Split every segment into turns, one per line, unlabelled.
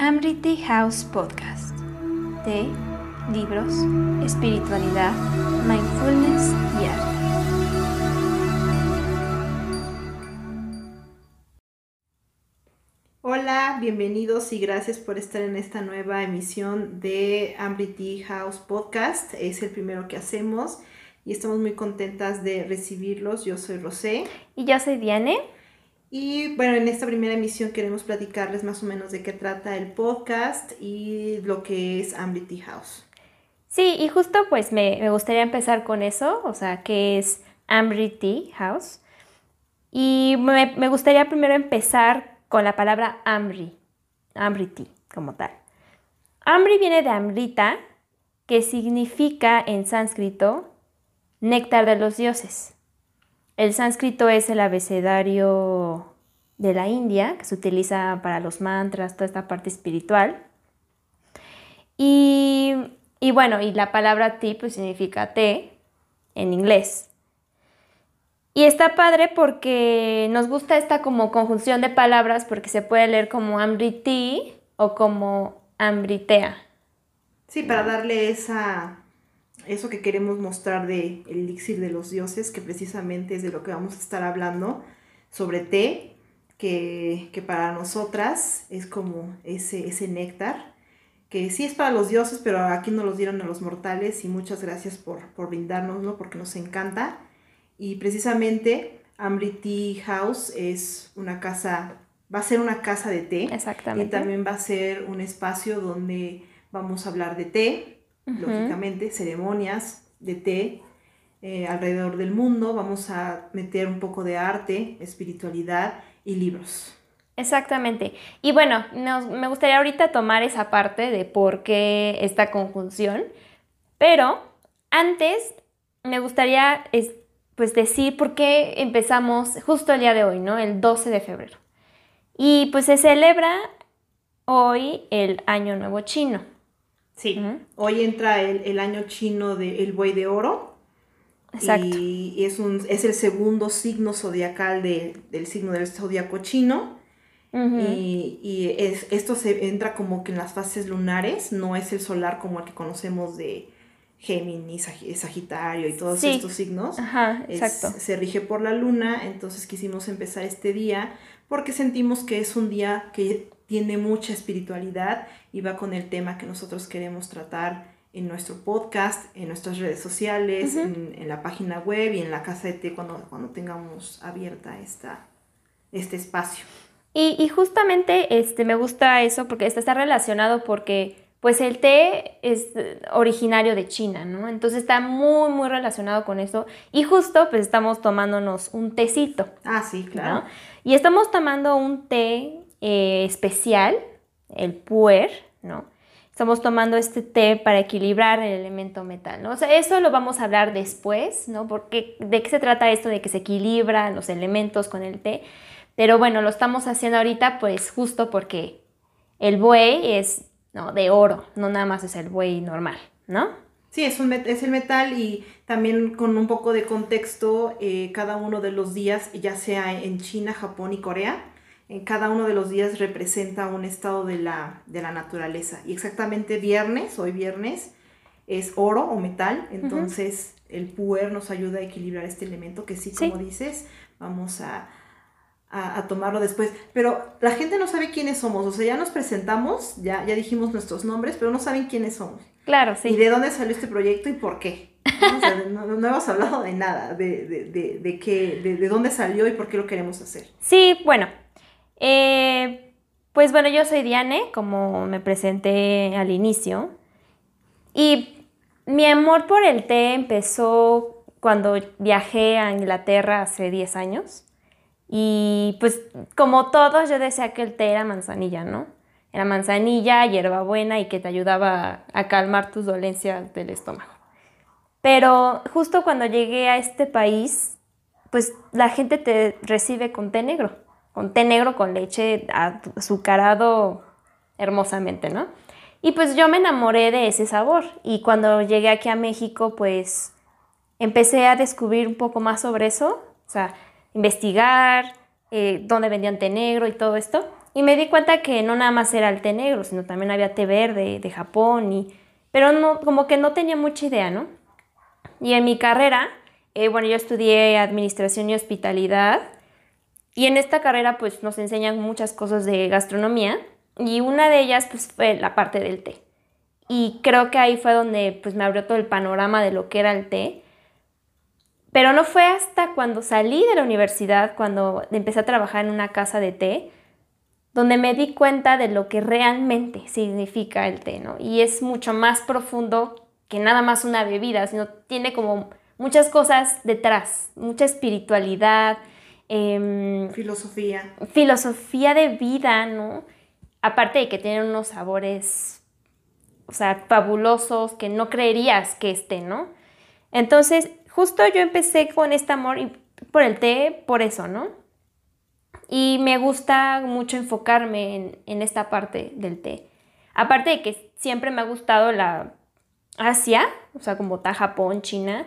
Amriti House Podcast. De libros, espiritualidad, mindfulness y arte.
Hola, bienvenidos y gracias por estar en esta nueva emisión de Amriti House Podcast. Es el primero que hacemos y estamos muy contentas de recibirlos. Yo soy Rosé.
Y yo soy Diane.
Y bueno, en esta primera emisión queremos platicarles más o menos de qué trata el podcast y lo que es Amity House.
Sí, y justo pues me, gustaría empezar con eso, o sea, qué es Amity House. Y me, gustaría primero empezar con la palabra Amri, Amriti como tal. Amri viene de Amrita, que significa en sánscrito néctar de los dioses. El sánscrito es el abecedario de la India, que se utiliza para los mantras, toda esta parte espiritual. Y, bueno, y la palabra ti pues significa té en inglés. Y está padre porque nos gusta esta como conjunción de palabras porque se puede leer como amriti o como ambritea.
Sí, para darle esa eso que queremos mostrar de el elixir de los dioses, que precisamente es de lo que vamos a estar hablando, sobre té, que, para nosotras es como ese, ese néctar, que sí es para los dioses, pero aquí nos los dieron a los mortales y muchas gracias por, por brindárnoslo porque nos encanta. Y precisamente Amriti House es una casa, va a ser una casa de té.
Exactamente.
Y también va a ser un espacio donde vamos a hablar de té, lógicamente, ceremonias de té eh, alrededor del mundo. Vamos a meter un poco de arte, espiritualidad y libros.
Exactamente. Y bueno, me gustaría ahorita tomar esa parte de por qué esta conjunción, pero antes me gustaría pues decir por qué empezamos justo el día de hoy, ¿no? El 12 de febrero. Y pues se celebra hoy el Año Nuevo Chino.
Sí, hoy entra el, año chino del buey de oro. Exacto. Y es, un, es el segundo signo zodiacal del signo del zodiaco chino. Y, esto se entra como que en las fases lunares, no es el solar como el que conocemos de Géminis, Sagitario y todos estos signos.
Ajá, exacto.
Se rige por la luna, entonces quisimos empezar este día porque sentimos que es un día que tiene mucha espiritualidad y va con el tema que nosotros queremos tratar en nuestro podcast, en nuestras redes sociales, en, la página web y en la casa de té cuando, cuando tengamos abierta esta, este espacio.
Y, justamente este, me gusta eso porque está, está relacionado porque pues el té es originario de China, ¿no? Entonces está muy, muy relacionado con eso. Y justo pues estamos tomándonos un tecito.
Ah, sí, claro.
Y estamos tomando un té eh, especial, el puer, ¿no? Estamos tomando este té para equilibrar el elemento metal, ¿no? O sea, eso lo vamos a hablar después, ¿no? Porque, ¿de qué se trata esto de que se equilibran los elementos con el té? Pero bueno, lo estamos haciendo ahorita pues justo porque el buey es ¿no? de oro, no nada más es el buey normal, ¿no?
Sí, es, un, es el metal y también con un poco de contexto, eh, cada uno de los días, ya sea en China, Japón y Corea, en cada uno de los días representa un estado de la, naturaleza. Y exactamente viernes, hoy viernes, es oro o metal, entonces el puer nos ayuda a equilibrar este elemento que sí, como dices, vamos a, tomarlo después. Pero la gente no sabe quiénes somos, o sea, ya nos presentamos, ya, ya dijimos nuestros nombres, pero no saben quiénes somos.
Claro, sí.
Y de dónde salió este proyecto y por qué. ¿no? hemos hablado de nada, de, de, de, qué, de, dónde salió y por qué lo queremos hacer.
Sí, bueno, eh, pues bueno, yo soy Diane, como me presenté al inicio. Y mi amor por el té empezó cuando viajé a Inglaterra hace 10 años. Y pues como todos yo decía que el té era manzanilla, ¿no? Era manzanilla, hierbabuena y que te ayudaba a calmar tus dolencias del estómago. Pero justo cuando llegué a este país, pues la gente te recibe con té negro con té negro con leche azucarado hermosamente, ¿no? Y pues yo me enamoré de ese sabor y cuando llegué aquí a México pues empecé a descubrir un poco más sobre eso, o sea, investigar eh, dónde vendían té negro y todo esto. Y me di cuenta que no nada más era el té negro, sino también había té verde de Japón, y, pero no, como que no tenía mucha idea, ¿no? Y en mi carrera, eh, bueno, yo estudié administración y hospitalidad, y en esta carrera pues nos enseñan muchas cosas de gastronomía, y una de ellas pues fue la parte del té. Y creo que ahí fue donde pues me abrió todo el panorama de lo que era el té. Pero no fue hasta cuando salí de la universidad, cuando empecé a trabajar en una casa de té, donde me di cuenta de lo que realmente significa el té, ¿no? Y es mucho más profundo que nada más una bebida, sino tiene como muchas cosas detrás, mucha espiritualidad. Em,
filosofía.
Filosofía de vida, ¿no? Aparte de que tiene unos sabores, o sea, fabulosos que no creerías que estén, ¿no? Entonces, justo yo empecé con este amor y por el té, por eso, ¿no? Y me gusta mucho enfocarme en, esta parte del té. Aparte de que siempre me ha gustado la Asia, o sea, como está Japón, China,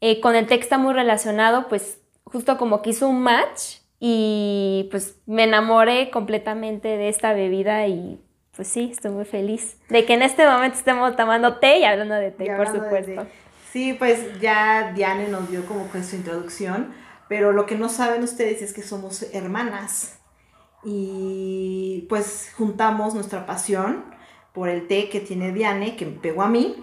eh, con el té está muy relacionado, pues justo como que hizo un match y pues me enamoré completamente de esta bebida y pues sí, estoy muy feliz de que en este momento estemos tomando té y hablando de té, por supuesto.
Sí, pues ya Diane nos dio como con su introducción, pero lo que no saben ustedes es que somos hermanas y pues juntamos nuestra pasión por el té que tiene Diane, que me pegó a mí,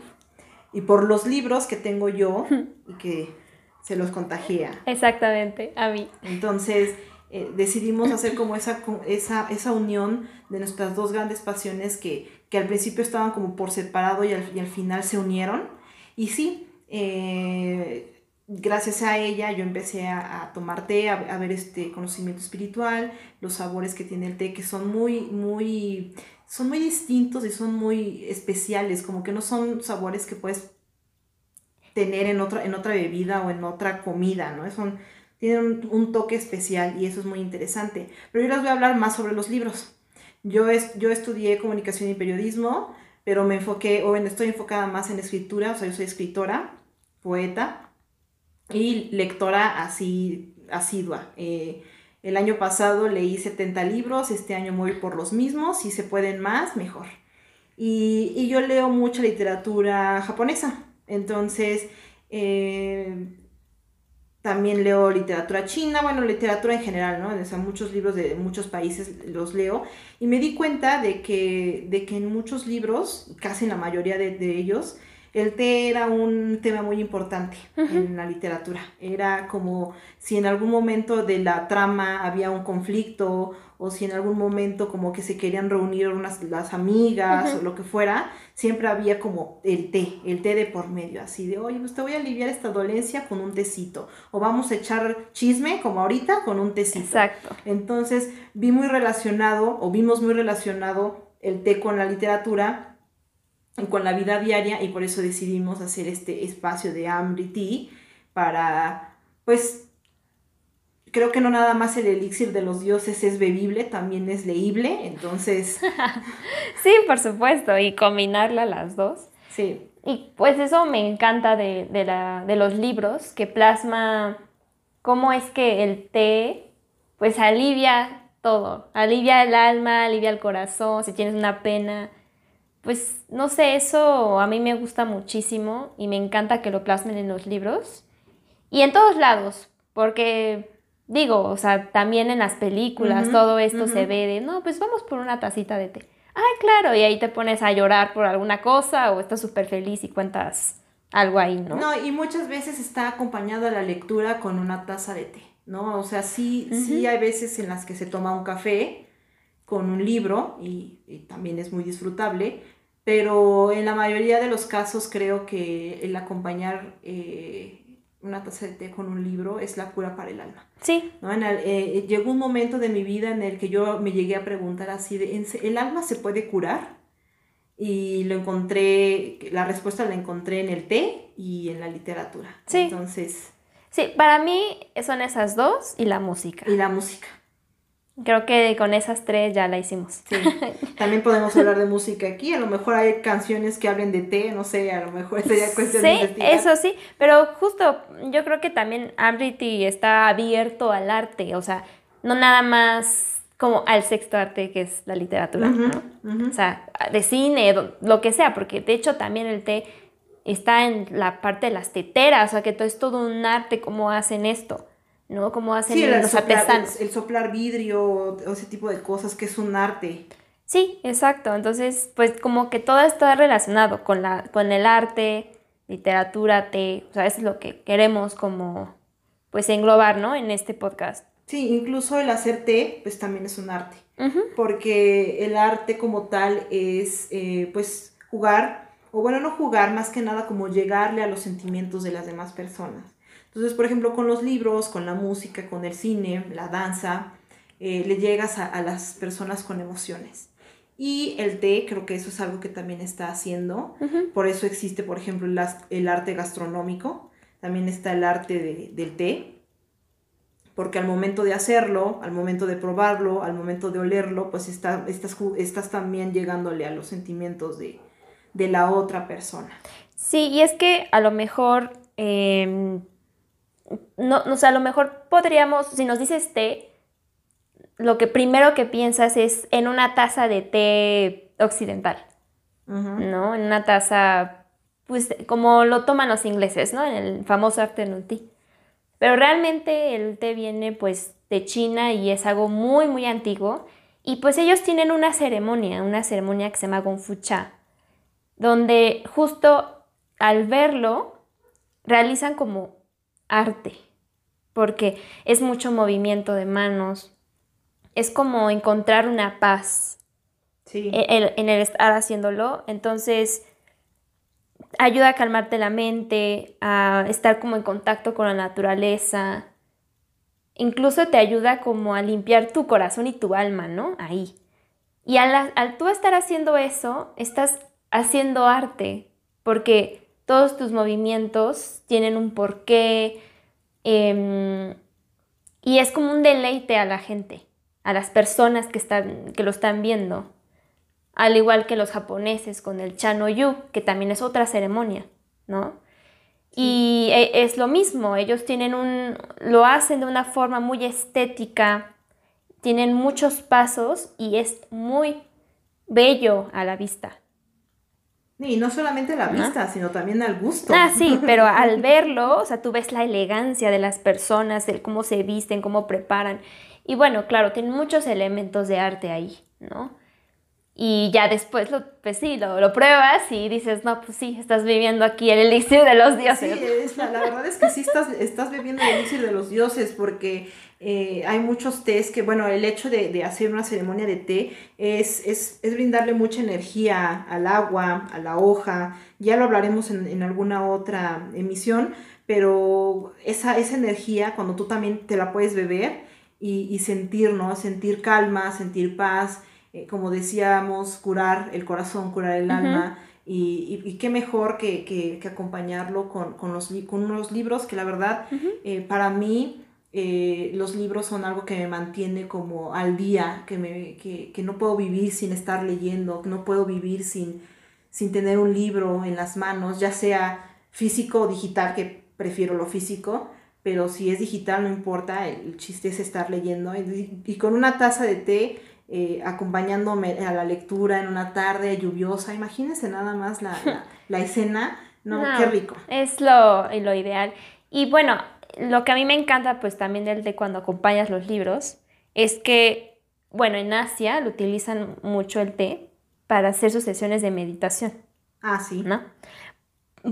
y por los libros que tengo yo y que se los contagia.
Exactamente, a mí.
Entonces eh, decidimos hacer como esa, esa, esa unión de nuestras dos grandes pasiones que, que al principio estaban como por separado y al, y al final se unieron. Y sí, eh, gracias a ella yo empecé a, tomar té, a, ver este conocimiento espiritual, los sabores que tiene el té que son muy, muy, son muy distintos y son muy especiales, como que no son sabores que puedes tener en otra, en otra bebida o en otra comida, ¿no? Son, tienen un, toque especial y eso es muy interesante. Pero yo les voy a hablar más sobre los libros. Yo, es, yo estudié comunicación y periodismo, pero me enfoqué, o estoy enfocada más en escritura, o sea, yo soy escritora, poeta y lectora así asidua. Eh, el año pasado leí 70 libros, este año voy por los mismos, si se pueden más, mejor. Y, y yo leo mucha literatura japonesa, entonces eh, también leo literatura china, bueno, literatura en general, ¿no? O sea, muchos libros de muchos países los leo y me di cuenta de que, de que en muchos libros, casi en la mayoría de, de ellos, el té era un tema muy importante en la literatura. Era como si en algún momento de la trama había un conflicto o si en algún momento como que se querían reunir unas, las amigas o lo que fuera, siempre había como el té, el té de por medio, así de, oye, pues te voy a aliviar esta dolencia con un tecito, o vamos a echar chisme como ahorita con un tecito.
Exacto.
Entonces vi muy relacionado, o vimos muy relacionado el té con la literatura con la vida diaria y por eso decidimos hacer este espacio de Amrit para, pues, creo que no nada más el elixir de los dioses es bebible, también es leíble, entonces...
sí, por supuesto, y combinarla las dos.
Sí.
Y pues eso me encanta de, la, de los libros, que plasma cómo es que el té, pues alivia todo, alivia el alma, alivia el corazón, si tienes una pena, pues no sé, eso a mí me gusta muchísimo y me encanta que lo plasmen en los libros y en todos lados, porque digo, o sea, también en las películas todo esto se ve de, no, pues vamos por una tacita de té. Ay, claro, y ahí te pones a llorar por alguna cosa o estás súper feliz y cuentas algo ahí, ¿no?
No, y muchas veces está acompañado la lectura con una taza de té, ¿no? O sea, sí, sí hay veces en las que se toma un café con un libro y, y también es muy disfrutable, pero en la mayoría de los casos creo que el acompañar eh, una taza de té con un libro es la cura para el alma.
Sí.
¿no? Eh, llegó un momento de mi vida en el que yo me llegué a preguntar así, de, ¿el alma se puede curar? Y lo encontré, la respuesta la encontré en el té y en la literatura.
Sí.
Entonces...
Sí, para mí son esas dos y la música.
Y la música.
Creo que con esas tres ya la hicimos.
Sí. También podemos hablar de música aquí. A lo mejor hay canciones que hablen de té, no sé, a lo mejor sería cuestión
sí,
de investigar.
Eso sí, pero justo yo creo que también Amriti está abierto al arte. O sea, no nada más como al sexto arte que es la literatura, ¿no? O sea, de cine, lo que sea, porque de hecho también el té está en la parte de las teteras, o sea, que todo es todo un arte cómo hacen esto, ¿no? Cómo hacen los
artesanos. El, soplar vidrio o ese tipo de cosas que es un arte.
Sí, exacto. Entonces, pues como que todo está relacionado con, la, con el arte, literatura, té, o sea, eso es lo que queremos como, pues englobar, ¿no? En este podcast.
Sí, incluso el hacer té, pues también es un arte, porque el arte como tal es, eh, pues, jugar, o bueno, no jugar, más que nada como llegarle a los sentimientos de las demás personas. Entonces, por ejemplo, con los libros, con la música, con el cine, la danza, eh, le llegas a, las personas con emociones. Y el té, creo que eso es algo que también está haciendo. Por eso existe, por ejemplo, el, el, arte gastronómico. También está el arte del té porque al momento de hacerlo, al momento de probarlo, al momento de olerlo, pues está, estás, estás también llegándole a los sentimientos de, la otra persona.
Sí, y es que a lo mejor, em, no, o sea, a lo mejor podríamos, si nos dices té, lo que primero que piensas es en una taza de té occidental, ¿no? En una taza, pues como lo toman los ingleses, ¿no? En el famoso afternoon tea. Pero realmente el té viene pues de China y es algo muy muy antiguo y pues ellos tienen una ceremonia, una ceremonia que se llama Gongfu Cha, donde justo al verlo realizan como arte, porque es mucho movimiento de manos, es como encontrar una paz en el estar haciéndolo, entonces ayuda a calmarte la mente, a estar como en contacto con la naturaleza. Incluso te ayuda como a limpiar tu corazón y tu alma, ¿no? Ahí. Y al, tú estar haciendo eso, estás haciendo arte, porque todos tus movimientos tienen un porqué em, y es como un deleite a la gente, a las personas que, están, que lo están viendo al igual que los japoneses con el Chanoyu, que también es otra ceremonia, ¿no? Y e, es lo mismo, ellos tienen un, lo hacen de una forma muy estética, tienen muchos pasos y es muy bello a la vista.
Y no solamente a la vista, sino también al gusto.
Ah, sí, pero al verlo, o sea, tú ves la elegancia de las personas, el cómo se visten, cómo preparan. Y bueno, claro, tienen muchos elementos de arte ahí, ¿no? Y ya después, lo, pues sí, lo, pruebas y dices, no, pues sí, estás viviendo aquí el elixir de los dioses.
Sí, la, verdad es que sí estás, estás bebiendo el elixir de los dioses porque eh, hay muchos tés que, bueno, el hecho de, hacer una ceremonia de té es, es, brindarle mucha energía al agua, a la hoja, ya lo hablaremos en, alguna otra emisión, pero esa, esa energía, cuando tú también te la puedes beber y, y sentir, ¿no? Sentir calma, sentir paz eh, como decíamos, curar el corazón, curar el alma. Y, qué mejor que, acompañarlo con, los, con unos libros que la verdad, eh, para mí, eh, los libros son algo que me mantiene como al día, que, me, que, no puedo vivir sin estar leyendo, que no puedo vivir sin, sin tener un libro en las manos, ya sea físico o digital, que prefiero lo físico, pero si es digital no importa, el, chiste es estar leyendo. y con una taza de té eh, acompañándome a la lectura en una tarde lluviosa. Imagínense nada más la, escena. No, qué rico.
Es lo, lo ideal. Y bueno, lo que a mí me encanta pues también del de cuando acompañas los libros es que, bueno, en Asia lo utilizan mucho el té para hacer sus sesiones de meditación.
Ah, sí.
¿No?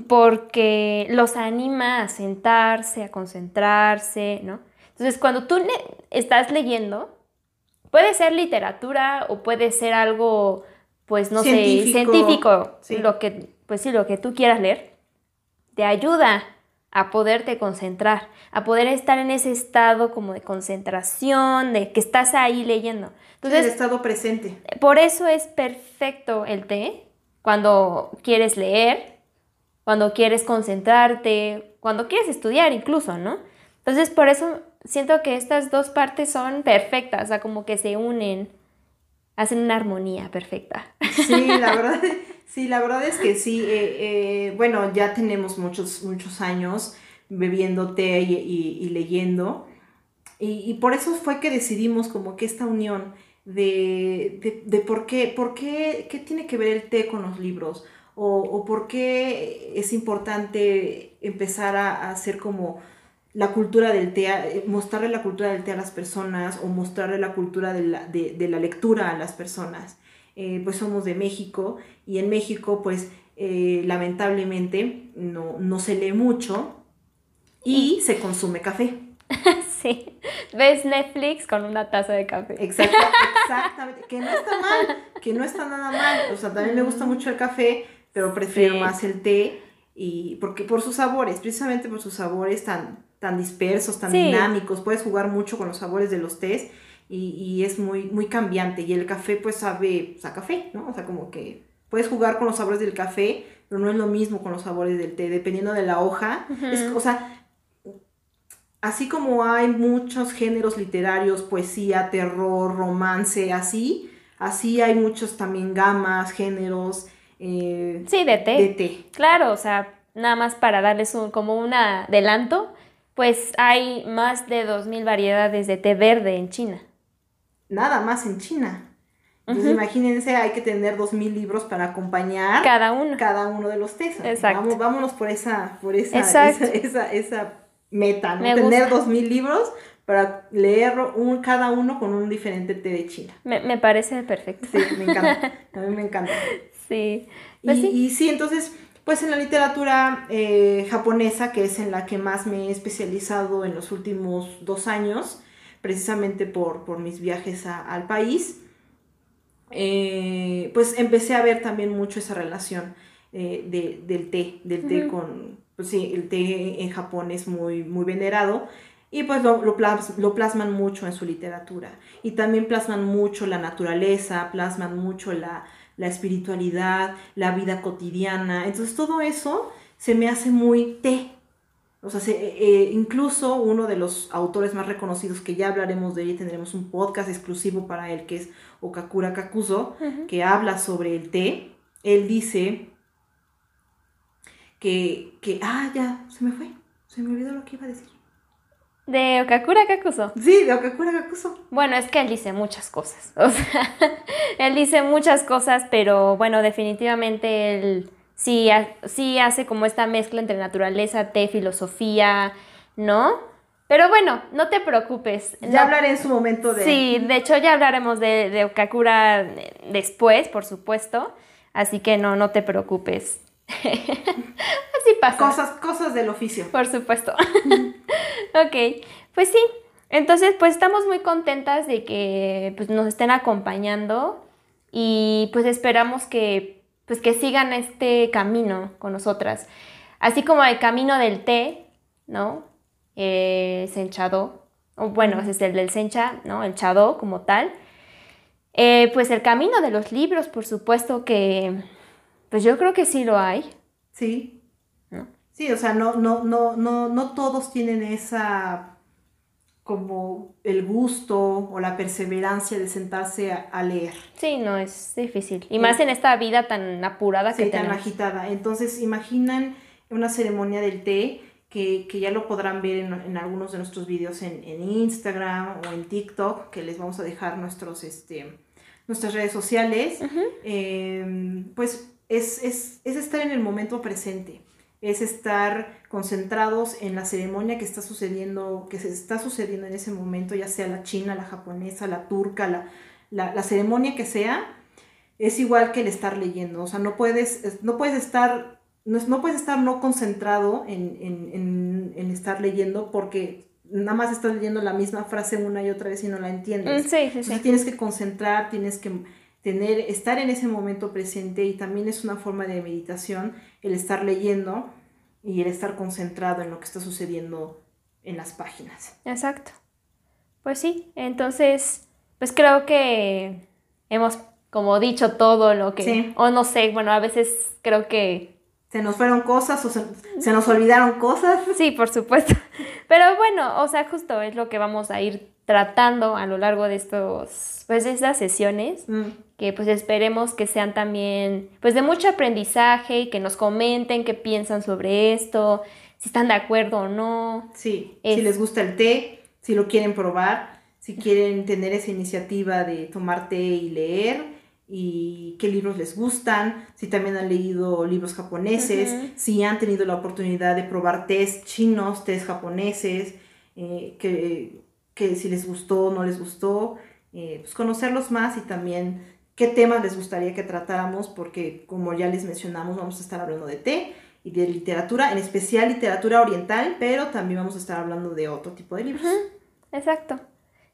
Porque los anima a sentarse, a concentrarse, ¿no? Entonces, cuando tú estás leyendo, Puede ser literatura o puede ser algo, pues no sé, científico, lo que, pues sí, lo que tú quieras leer. Te ayuda a poderte concentrar, a poder estar en ese estado como de concentración, de que estás ahí leyendo.
Entonces, el estado presente.
Por eso es perfecto el té cuando quieres leer, cuando quieres concentrarte, cuando quieres estudiar incluso, ¿no? Entonces, por eso siento que estas dos partes son perfectas, o sea, como que se unen, hacen una armonía perfecta.
Sí, la verdad, sí, la verdad es que sí. Eh, eh, bueno, ya tenemos muchos, muchos años bebiendo té y, leyendo. Y, por eso fue que decidimos como que esta unión de, de, por, qué, por qué, qué tiene que ver el té con los libros o, o por qué es importante empezar a, hacer como la cultura del té, eh, mostrarle la cultura del té a las personas o mostrarle la cultura de la, de, de la lectura a las personas. Eh, pues somos de México y en México pues eh, lamentablemente no, no se lee mucho y se consume café.
sí, ves Netflix con una taza de café.
exactamente, que no está mal, que no está nada mal. O sea, también me gusta mucho el café, pero prefiero más el té y porque por sus sabores, precisamente por sus sabores tan, tan dispersos, tan dinámicos, puedes jugar mucho con los sabores de los tés y, es muy, muy cambiante. Y el café pues sabe pues, a café, ¿no? O sea, como que puedes jugar con los sabores del café, pero no es lo mismo con los sabores del té, dependiendo de la hoja. o sea, así como hay muchos géneros literarios, poesía, terror, romance, así, así hay muchos también gamas, géneros. Eh,
sí, de té.
De té.
Claro, o sea, nada más para darles un, como un adelanto, pues hay más de 2.000 variedades de té verde en China
nada más en China. Entonces, imagínense, hay que tener dos mil libros para acompañar
cada uno,
cada uno de los tesos. Exacto. vámonos por esa, por esa, esa, esa, meta, ¿no? tener dos mil libros para leer un, cada uno con un diferente té de China.
Me, parece perfecto.
Sí, me encanta. A mí me encanta.
Sí.
Pues y, y, sí, entonces, pues en la literatura eh, japonesa, que es en la que más me he especializado en los últimos dos años, precisamente por, por mis viajes al país, eh, pues empecé a ver también mucho esa relación eh, de, del té, del té con, pues sí, el té en Japón es muy, muy venerado y pues lo, lo, plasman mucho en su literatura y también plasman mucho la naturaleza, plasman mucho la, la espiritualidad, la vida cotidiana, entonces todo eso se me hace muy té, o sea, eh, eh, incluso uno de los autores más reconocidos, que ya hablaremos de él, tendremos un podcast exclusivo para él, que es Okakura Kakuzo, que habla sobre el té. Él dice que, que, ah, ya, se me fue, se me olvidó lo que iba a decir.
¿De Okakura Kakuzo?
Sí, de Okakura Kakuzo.
Bueno, es que él dice muchas cosas. O sea, él dice muchas cosas, pero bueno, definitivamente él sí, sí hace como esta mezcla entre naturaleza, té, filosofía, ¿no? Pero bueno, no te preocupes.
Ya hablaré en su momento de...
Sí, de hecho ya hablaremos de, de Okakura después, por supuesto. Así que no, no te preocupes. Así pasa.
Cosas, cosas del oficio.
Por supuesto. ok, pues sí. Entonces, pues estamos muy contentas de que pues, nos estén acompañando y pues esperamos que pues que sigan este camino con nosotras. Así como el camino del té, ¿no? Eh, senchado, o bueno, ese es el del sencha, ¿no? El chado como tal. Eh, pues el camino de los libros, por supuesto que, pues yo creo que sí lo hay.
Sí. Sí, o sea, no, no, no, no, no todos tienen esa como el gusto o la perseverancia de sentarse a, leer.
Sí, no, es difícil. Y más en esta vida tan apurada que
tan agitada. Entonces, imaginan una ceremonia del té que, ya lo podrán ver en, algunos de nuestros videos en, Instagram o en TikTok, que les vamos a dejar nuestros, este, nuestras redes sociales. Em, pues es, es, es estar en el momento presente es estar concentrados en la ceremonia que está sucediendo, que se está sucediendo en ese momento, ya sea la china, la japonesa, la turca, la, ceremonia que sea, es igual que el estar leyendo. O sea, no puedes, no puedes estar, no, puedes estar no concentrado en, estar leyendo porque nada más estás leyendo la misma frase una y otra vez y no la entiendes.
Mm, sí, sí, sí.
tienes que concentrar, tienes que tener, estar en ese momento presente y también es una forma de meditación el estar leyendo y el estar concentrado en lo que está sucediendo en las páginas.
Exacto. Pues sí, entonces, pues creo que hemos como dicho todo lo que, o no sé, bueno, a veces creo que...
Se nos fueron cosas o se, nos olvidaron cosas.
Sí, por supuesto. Pero bueno, o sea, justo es lo que vamos a ir tratando a lo largo de estos, pues de estas sesiones, mm. que pues esperemos que sean también, pues de mucho aprendizaje y que nos comenten qué piensan sobre esto, si están de acuerdo o no.
Sí, si les gusta el té, si lo quieren probar, si quieren tener esa iniciativa de tomar té y leer y qué libros les gustan, si también han leído libros japoneses, si han tenido la oportunidad de probar tés chinos, tés japoneses, eh, que, que, si les gustó o no les gustó, eh, pues conocerlos más y también qué temas les gustaría que tratáramos, porque como ya les mencionamos, vamos a estar hablando de té y de literatura, en especial literatura oriental, pero también vamos a estar hablando de otro tipo de libros.
Exacto.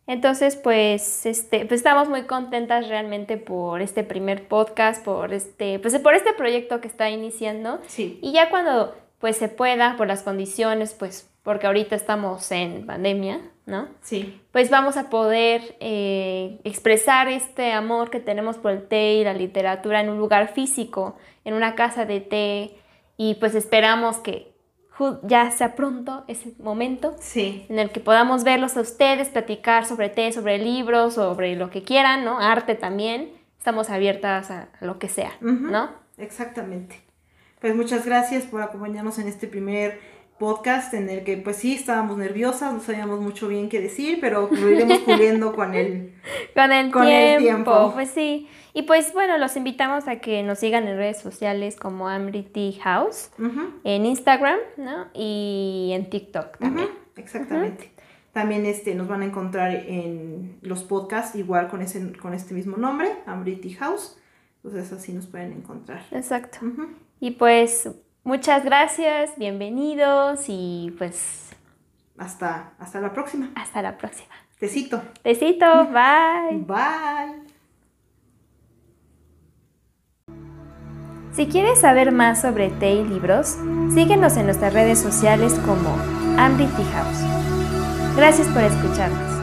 Entonces, pues, este, pues estamos muy contentas realmente por este primer podcast, por este, pues por este proyecto que está iniciando.
Sí.
Y ya cuando pues se pueda, por las condiciones, pues, porque ahorita estamos en pandemia, ¿no?
Sí.
Pues vamos a poder eh, expresar este amor que tenemos por el té y la literatura en un lugar físico, en una casa de té, y pues esperamos que ya sea pronto ese momento
sí.
en el que podamos verlos a ustedes, platicar sobre té, sobre libros, sobre lo que quieran, ¿no? Arte también. Estamos abiertas a, lo que sea, ¿no?
Exactamente. Pues muchas gracias por acompañarnos en este primer podcast en el que pues sí estábamos nerviosas, no sabíamos mucho bien qué decir, pero lo iremos puliendo con el,
con el, con tiempo, el tiempo. Pues sí. Y pues bueno, los invitamos a que nos sigan en redes sociales como Amrity House, en Instagram, ¿no? Y en TikTok también.
Exactamente. También este, nos van a encontrar en los podcasts igual con, ese, con este mismo nombre, Amrity House. Entonces así nos pueden encontrar.
Exacto. Y pues muchas gracias, bienvenidos y pues...
Hasta, hasta la próxima.
Hasta la próxima.
Tecito.
Tecito, bye.
Bye.
Si quieres saber más sobre té y libros, síguenos en nuestras redes sociales como Amity House. Gracias por escucharnos.